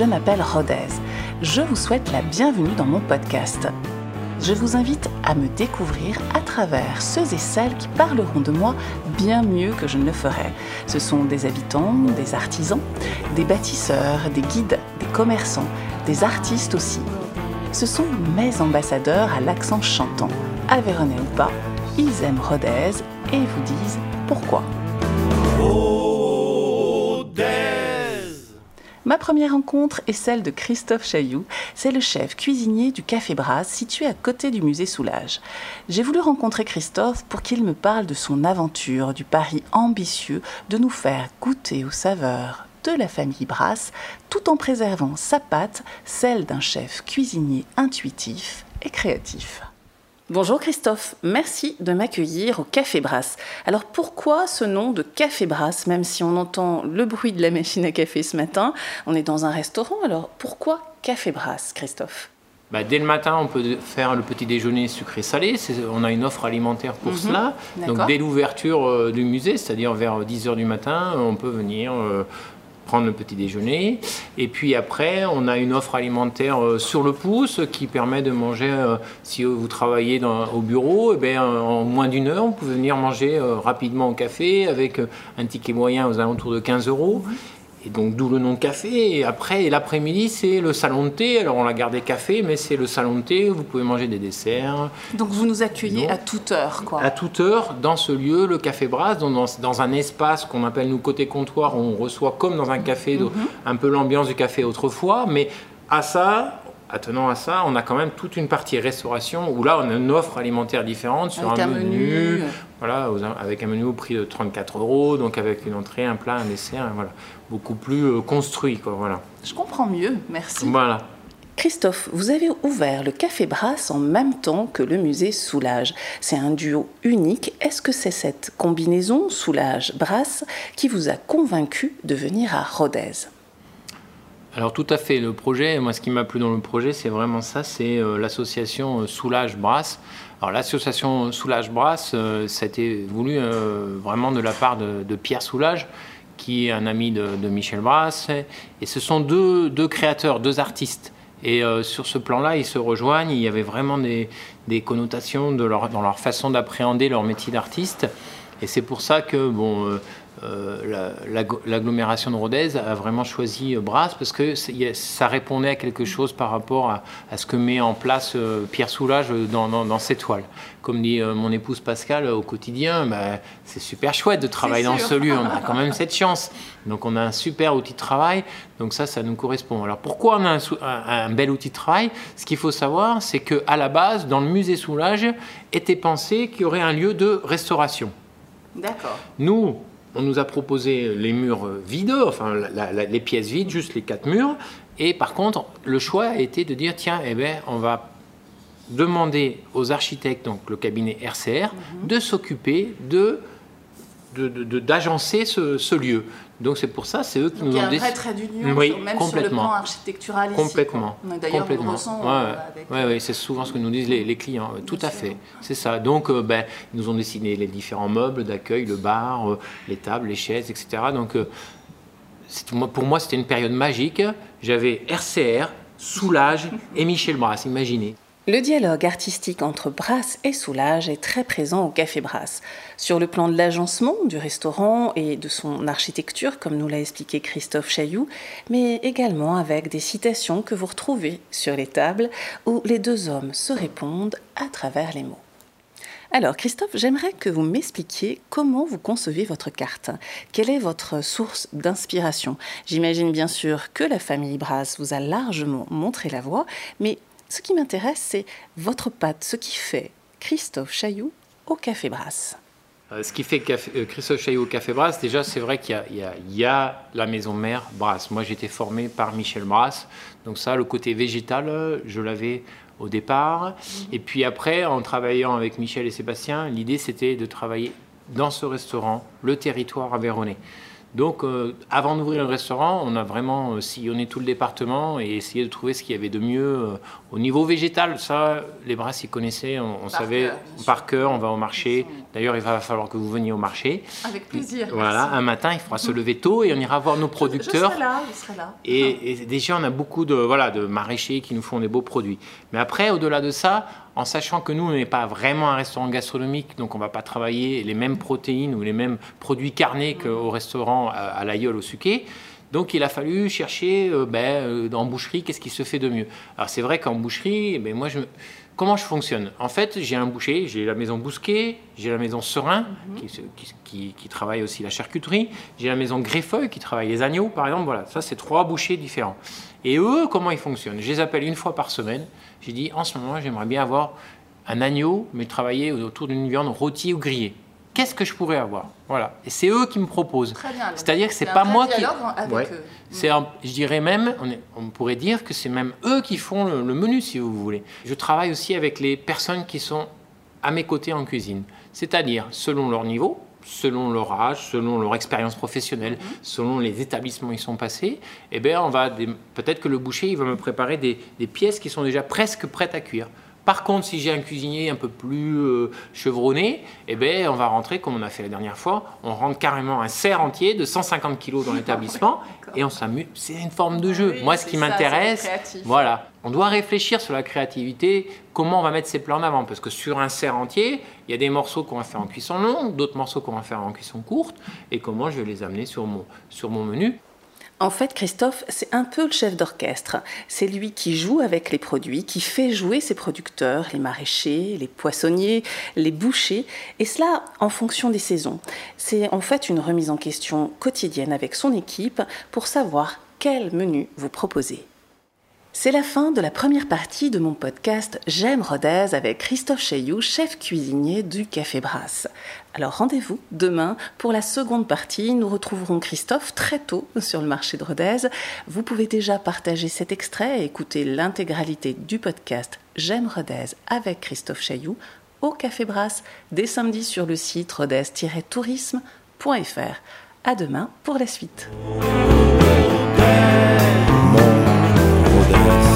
je m'appelle Rodez. Je vous souhaite la bienvenue dans mon podcast. Je vous invite à me découvrir à travers ceux et celles qui parleront de moi bien mieux que je ne le ferai. Ce sont des habitants, des artisans, des bâtisseurs, des guides, des commerçants, des artistes aussi. Ce sont mes ambassadeurs à l'accent chantant. Aveyronais ou pas, ils aiment Rodez et vous disent pourquoi. Ma première rencontre est celle de Christophe Chailloux. C'est le chef cuisinier du Café Brasse situé à côté du musée Soulage. J'ai voulu rencontrer Christophe pour qu'il me parle de son aventure, du pari ambitieux de nous faire goûter aux saveurs de la famille Brasse tout en préservant sa pâte, celle d'un chef cuisinier intuitif et créatif. Bonjour Christophe, merci de m'accueillir au Café Brasse. Alors pourquoi ce nom de Café Brasse, même si on entend le bruit de la machine à café ce matin On est dans un restaurant, alors pourquoi Café Brasse, Christophe? Bah, dès le matin, on peut faire le petit déjeuner sucré-salé. On a une offre alimentaire pour mhm. cela. Donc, dès l'ouverture euh, du musée, c'est-à-dire vers 10h du matin, on peut venir euh, prendre le petit déjeuner. Et puis après, on a une offre alimentaire euh, sur le pouce qui permet de manger, euh, si vous travaillez au bureau, eh bien, en moins d'une heure, vous pouvez venir manger euh, rapidement au café avec un ticket moyen aux alentours de 15 euros. Et donc d'où le nom café. Et après, l'après-midi, c'est le salon de thé. Alors on l'a gardé café, mais c'est le salon de thé. Vous pouvez manger des desserts. Donc vous nous accueillez à toute heure, quoi. À toute heure, dans ce lieu, le Café Brasse, dans, dans, un espace qu'on appelle nous côté comptoir, où on reçoit comme dans un café, mhm. un peu l'ambiance du café autrefois. Mais à ça, attenant à ça, on a quand même toute une partie restauration où là, on a une offre alimentaire différente sur un, menu, voilà, avec un menu au prix de 34 euros, donc avec une entrée, un plat, un dessert, voilà, beaucoup plus euh, construit, quoi, voilà. Je comprends mieux, merci. Voilà. Christophe, vous avez ouvert le Café Brasse en même temps que le musée Soulage. C'est un duo unique. Est-ce que c'est cette combinaison Soulage-Brasse qui vous a convaincu de venir à Rodez? Alors tout à fait, le projet, moi ce qui m'a plu dans le projet, c'est vraiment ça, c'est euh, l'association euh, Soulage Brasse. Alors l'association Soulage Brasse, euh, ça a été voulu vraiment de la part de, Pierre Soulage, qui est un ami de, Michel Brasse, et ce sont deux, créateurs, deux artistes. Et sur ce plan-là, ils se rejoignent, il y avait vraiment des, connotations de leur, dans leur façon d'appréhender leur métier d'artiste. Et c'est pour ça que, bon, euh, l'agglomération de Rodez a vraiment choisi euh, Brasse parce que ça répondait à quelque chose par rapport à, ce que met en place euh, Pierre Soulage dans, dans, ses toiles. Comme dit mon épouse Pascal au quotidien, bah, c'est super chouette de travailler dans ce lieu, on a quand même cette chance. Donc on a un super outil de travail, donc ça, ça nous correspond. Alors pourquoi on a un, un bel outil de travail? Ce qu'il faut savoir, c'est qu'à la base, dans le musée Soulage, était pensé qu'il y aurait un lieu de restauration. D'accord. Nous, on nous a proposé les murs vides, enfin les pièces vides, juste les quatre murs. Et par contre, le choix a été de dire tiens, eh ben, on va demander aux architectes, donc le cabinet RCR, mhm. de s'occuper de d'agencer ce, lieu. Donc c'est pour ça, c'est eux qui nous ont décidé. Il y a un vrai trait d'union, oui, même sur le plan architectural complètement, ici. D'ailleurs, on le ressent. Ouais, euh, ouais, c'est souvent ce que nous disent les, clients. Tout à fait, c'est ça. Donc, euh, ben, ils nous ont dessiné les différents meubles d'accueil, le bar, euh, les tables, les chaises, etc. Donc, pour moi, c'était une période magique. J'avais RCR, Soulage et Michel Brass, imaginez. Le dialogue artistique entre Brasse et Soulage est très présent au Café Brasse. Sur le plan de l'agencement du restaurant et de son architecture, comme nous l'a expliqué Christophe Chailloux, mais également avec des citations que vous retrouvez sur les tables où les deux hommes se répondent à travers les mots. Alors, Christophe, j'aimerais que vous m'expliquiez comment vous concevez votre carte. Quelle est votre source d'inspiration? J'imagine bien sûr que la famille Brasse vous a largement montré la voie, mais ce qui m'intéresse, c'est votre pâte, ce qui fait Christophe Chailloux au Café Brasse. Euh, ce qui fait euh, Christophe Chailloux au Café Brasse, déjà, c'est vrai qu'il y, a la maison mère Brasse. Moi, j'ai été formé par Michel Brasse. Donc ça, le côté végétal, je l'avais au départ. Et puis après, en travaillant avec Michel et Sébastien, l'idée, c'était de travailler dans ce restaurant, le territoire aveyronais. Donc, euh, avant d'ouvrir le restaurant, on a vraiment euh, sillonné tout le département et essayé de trouver ce qu'il y avait de mieux euh, au niveau végétal. Ça, les brasses, ils connaissaient, on, savait par cœur, on va au marché. D'ailleurs, il va falloir que vous veniez au marché. Avec plaisir. Voilà, un matin, il faudra se lever tôt et on ira voir nos producteurs. Je, serai là, je serai là. Et, et, déjà, on a beaucoup de, voilà, de maraîchers qui nous font des beaux produits. Mais après, au-delà de ça, en sachant que nous, on n'est pas vraiment un restaurant gastronomique, donc on ne va pas travailler les mêmes protéines ou les mêmes produits carnés qu'au restaurant à, à l'aïeul au suquet. Donc il a fallu chercher euh, ben, euh, en boucherie qu'est-ce qui se fait de mieux. Alors c'est vrai qu'en boucherie, ben, moi je, comment je fonctionne En fait, j'ai un boucher, j'ai la maison Bousquet, j'ai la maison Serein qui, qui, qui, travaille aussi la charcuterie, j'ai la maison Greffeuil qui travaille les agneaux par exemple. Voilà, ça c'est trois bouchers différents. Et eux, comment ils fonctionnent? Je les appelle une fois par semaine. J'ai dit en ce moment, j'aimerais bien avoir un agneau, mais travailler autour d'une viande rôtie ou grillée qu'est-ce que je pourrais avoir Voilà. Et c'est eux qui me proposent. C'est-à-dire que c'est pas moi qui. Avec eux. C'est, je dirais même, on, on, pourrait dire que c'est même eux qui font le, le, menu, si vous voulez. Je travaille aussi avec les personnes qui sont à mes côtés en cuisine. C'est-à-dire, selon leur niveau, selon leur âge, selon leur expérience professionnelle, mm-hmm. selon les établissements où ils sont passés, eh bien, on va peut-être que le boucher il va me préparer des, des pièces qui sont déjà presque prêtes à cuire. Par contre, si j'ai un cuisinier un peu plus euh, chevronné, eh ben, on va rentrer, comme on a fait la dernière fois, on rentre carrément un cerf entier de 150 kg dans l'établissement et on s'amuse. C'est une forme de jeu. Oui, Moi, ce qui m'intéresse, voilà, on doit réfléchir sur la créativité, comment on va mettre ses plans en avant. Parce que sur un cerf entier, il y a des morceaux qu'on va faire en cuisson longue, d'autres morceaux qu'on va faire en cuisson courte, et comment je vais les amener sur mon, sur mon menu. En fait, Christophe, c'est un peu le chef d'orchestre. C'est lui qui joue avec les produits, qui fait jouer ses producteurs, les maraîchers, les poissonniers, les bouchers, et cela en fonction des saisons. C'est en fait une remise en question quotidienne avec son équipe pour savoir quel menu vous proposez. C'est la fin de la première partie de mon podcast J'aime Rodez avec Christophe Chailloux, chef cuisinier du Café Brasse. Alors rendez-vous demain pour la seconde partie. Nous retrouverons Christophe très tôt sur le marché de Rodez. Vous pouvez déjà partager cet extrait et écouter l'intégralité du podcast J'aime Rodez avec Christophe Chailloux au Café Brasse dès samedi sur le site rodez-tourisme.fr. À demain pour la suite. others.